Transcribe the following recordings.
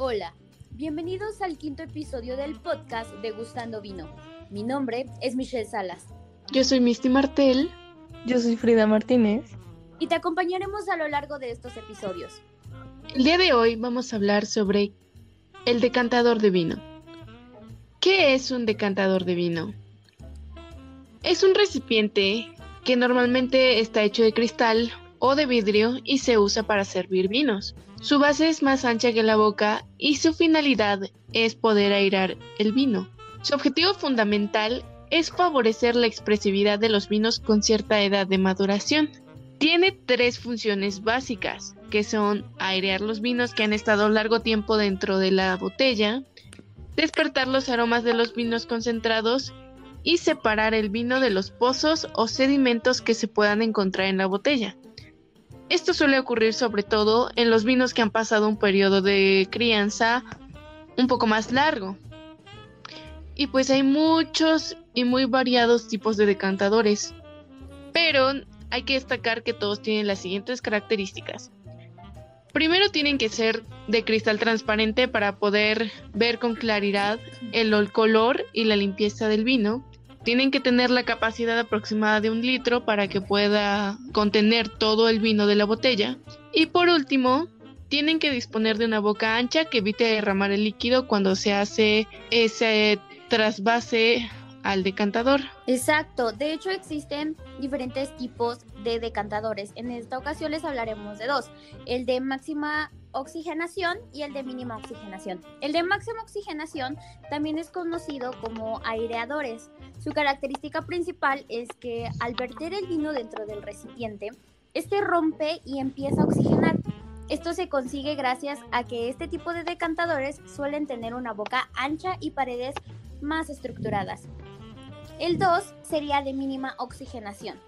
Hola, bienvenidos al quinto episodio del podcast Degustando Vino. Mi nombre es Michelle Salas. Yo soy Misty Martel. Yo soy Frida Martínez. Y te acompañaremos a lo largo de estos episodios. El día de hoy vamos a hablar sobre el decantador de vino. ¿Qué es un decantador de vino? Es un recipiente que normalmente está hecho de cristal o de vidrio y se usa para servir vinos. Su base es más ancha que la boca y su finalidad es poder airar el vino. Su objetivo fundamental es favorecer la expresividad de los vinos con cierta edad de maduración. Tiene tres funciones básicas, que son airear los vinos que han estado largo tiempo dentro de la botella, despertar los aromas de los vinos concentrados y separar el vino de los pozos o sedimentos que se puedan encontrar en la botella. Esto suele ocurrir sobre todo en los vinos que han pasado un periodo de crianza un poco más largo. Y pues hay muchos y muy variados tipos de decantadores. Pero hay que destacar que todos tienen las siguientes características. Primero tienen que ser de cristal transparente para poder ver con claridad el color y la limpieza del vino. Tienen que tener la capacidad aproximada de un litro para que pueda contener todo el vino de la botella. Y por último, tienen que disponer de una boca ancha que evite derramar el líquido cuando se hace ese trasvase al decantador. Exacto, de hecho existen diferentes tipos de decantadores. En esta ocasión les hablaremos de dos, el de máxima oxigenación y el de mínima oxigenación. El de máxima oxigenación también es conocido como aireadores. Su característica principal es que al verter el vino dentro del recipiente, este rompe y empieza a oxigenar. Esto se consigue gracias a que este tipo de decantadores suelen tener una boca ancha y paredes más estructuradas. El 2 sería de mínima oxigenación.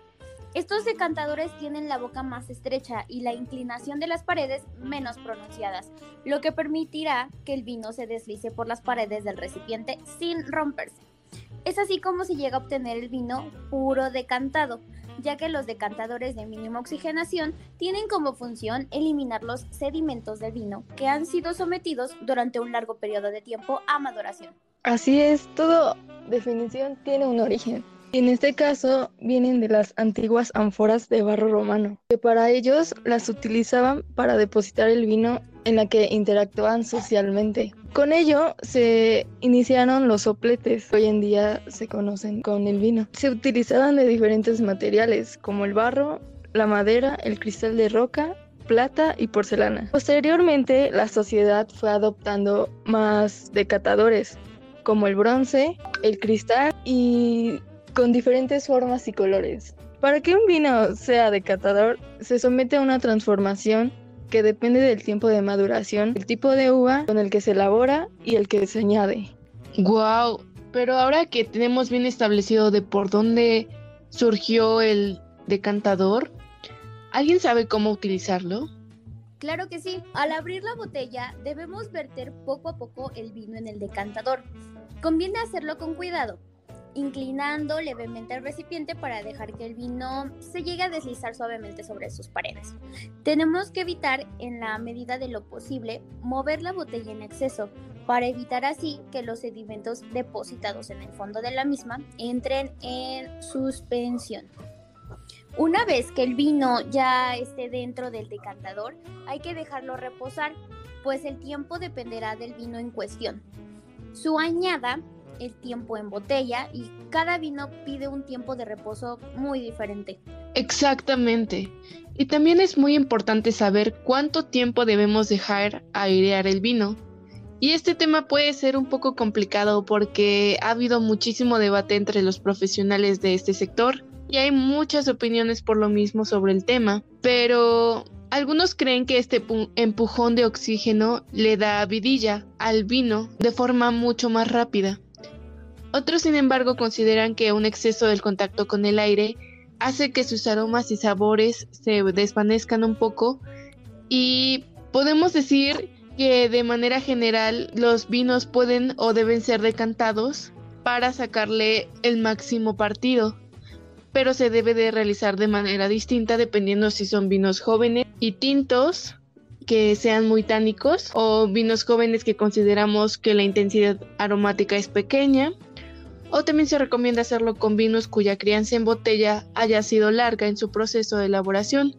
Estos decantadores tienen la boca más estrecha y la inclinación de las paredes menos pronunciadas, lo que permitirá que el vino se deslice por las paredes del recipiente sin romperse. Es así como se llega a obtener el vino puro decantado, ya que los decantadores de mínima oxigenación tienen como función eliminar los sedimentos del vino que han sido sometidos durante un largo periodo de tiempo a maduración. Así es, todo definición tiene un origen. En este caso vienen de las antiguas ánforas de barro romano, que para ellos las utilizaban para depositar el vino en la que interactuaban socialmente. Con ello se iniciaron los sopletes, hoy en día se conocen con el vino. Se utilizaban de diferentes materiales como el barro, la madera, el cristal de roca plata y porcelana. Posteriormente, la sociedad fue adoptando más decatadores, como el bronce, el cristal y con diferentes formas y colores. Para que un vino sea decatador, se somete a una transformación que depende del tiempo de maduración, el tipo de uva con el que se elabora y el que se añade. Wow, pero ahora que tenemos bien establecido de por dónde surgió el decantador, ¿alguien sabe cómo utilizarlo? Claro que sí. Al abrir la botella debemos verter poco a poco el vino en el decantador. Conviene hacerlo con cuidado, inclinando levemente el recipiente para dejar que el vino se llegue a deslizar suavemente sobre sus paredes. Tenemos que evitar, en la medida de lo posible, mover la botella en exceso, para evitar así que los sedimentos depositados en el fondo de la misma entren en suspensión. Una vez que el vino ya esté dentro del decantador, hay que dejarlo reposar, pues el tiempo dependerá del vino en cuestión. Su añada, el tiempo en botella y cada vino pide un tiempo de reposo muy diferente. Exactamente. Y también es muy importante saber cuánto tiempo debemos dejar airear el vino. Y este tema puede ser un poco complicado porque ha habido muchísimo debate entre los profesionales de este sector y hay muchas opiniones por lo mismo sobre el tema, pero algunos creen que este empujón de oxígeno le da vidilla al vino de forma mucho más rápida. Otros, sin embargo, consideran que un exceso del contacto con el aire hace que sus aromas y sabores se desvanezcan un poco y podemos decir que de manera general los vinos pueden o deben ser decantados para sacarle el máximo partido pero se debe de realizar de manera distinta dependiendo si son vinos jóvenes y tintos que sean muy tánicos o vinos jóvenes que consideramos que la intensidad aromática es pequeña. O también se recomienda hacerlo con vinos cuya crianza en botella haya sido larga en su proceso de elaboración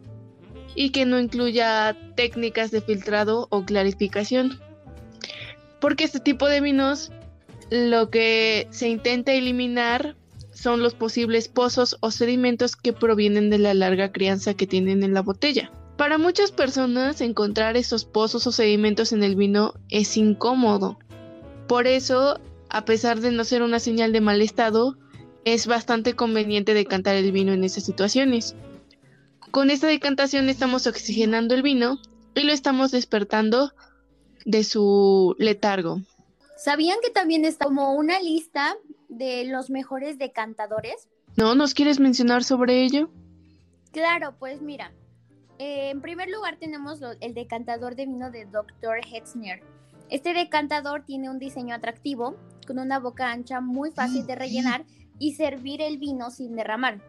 y que no incluya técnicas de filtrado o clarificación. Porque este tipo de vinos lo que se intenta eliminar son los posibles pozos o sedimentos que provienen de la larga crianza que tienen en la botella. Para muchas personas encontrar esos pozos o sedimentos en el vino es incómodo. Por eso, a pesar de no ser una señal de mal estado, es bastante conveniente decantar el vino en esas situaciones. Con esta decantación estamos oxigenando el vino y lo estamos despertando de su letargo. ¿Sabían que también está como una lista de los mejores decantadores? ¿No? ¿Nos quieres mencionar sobre ello? Claro, pues mira, eh, en primer lugar tenemos el decantador de vino de Dr. Hetzner. Este decantador tiene un diseño atractivo, con una boca ancha muy fácil de rellenar y servir el vino sin derramar.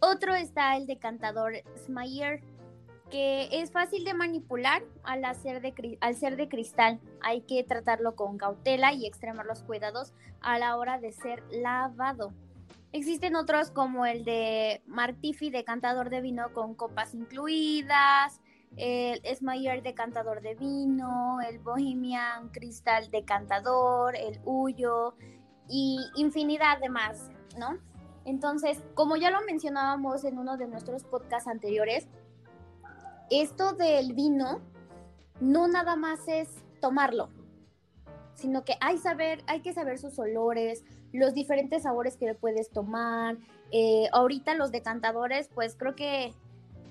Otro está el decantador Smayer, que es fácil de manipular al, hacer de, al ser de cristal. Hay que tratarlo con cautela y extremar los cuidados a la hora de ser lavado. Existen otros como el de Martifi, decantador de vino con copas incluidas, el Smayer decantador de vino, el Bohemian Crystal decantador, el Huyo y infinidad de más, ¿no? Entonces, como ya lo mencionábamos en uno de nuestros podcasts anteriores, esto del vino no nada más es tomarlo, sino que hay, saber, hay que saber sus olores, los diferentes sabores que le puedes tomar. Eh, ahorita los decantadores, pues creo que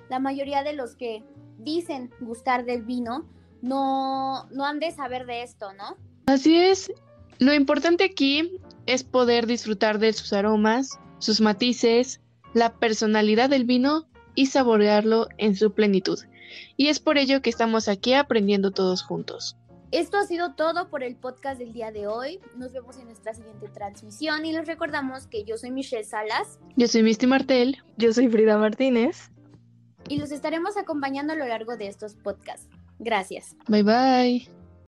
la mayoría de los que dicen gustar del vino no, no han de saber de esto, ¿no? Así es. Lo importante aquí es poder disfrutar de sus aromas, sus matices, la personalidad del vino y saborearlo en su plenitud. Y es por ello que estamos aquí aprendiendo todos juntos. Esto ha sido todo por el podcast del día de hoy. Nos vemos en nuestra siguiente transmisión y les recordamos que yo soy Michelle Salas. Yo soy Misty Martel. Yo soy Frida Martínez. Y los estaremos acompañando a lo largo de estos podcasts. Gracias. Bye bye.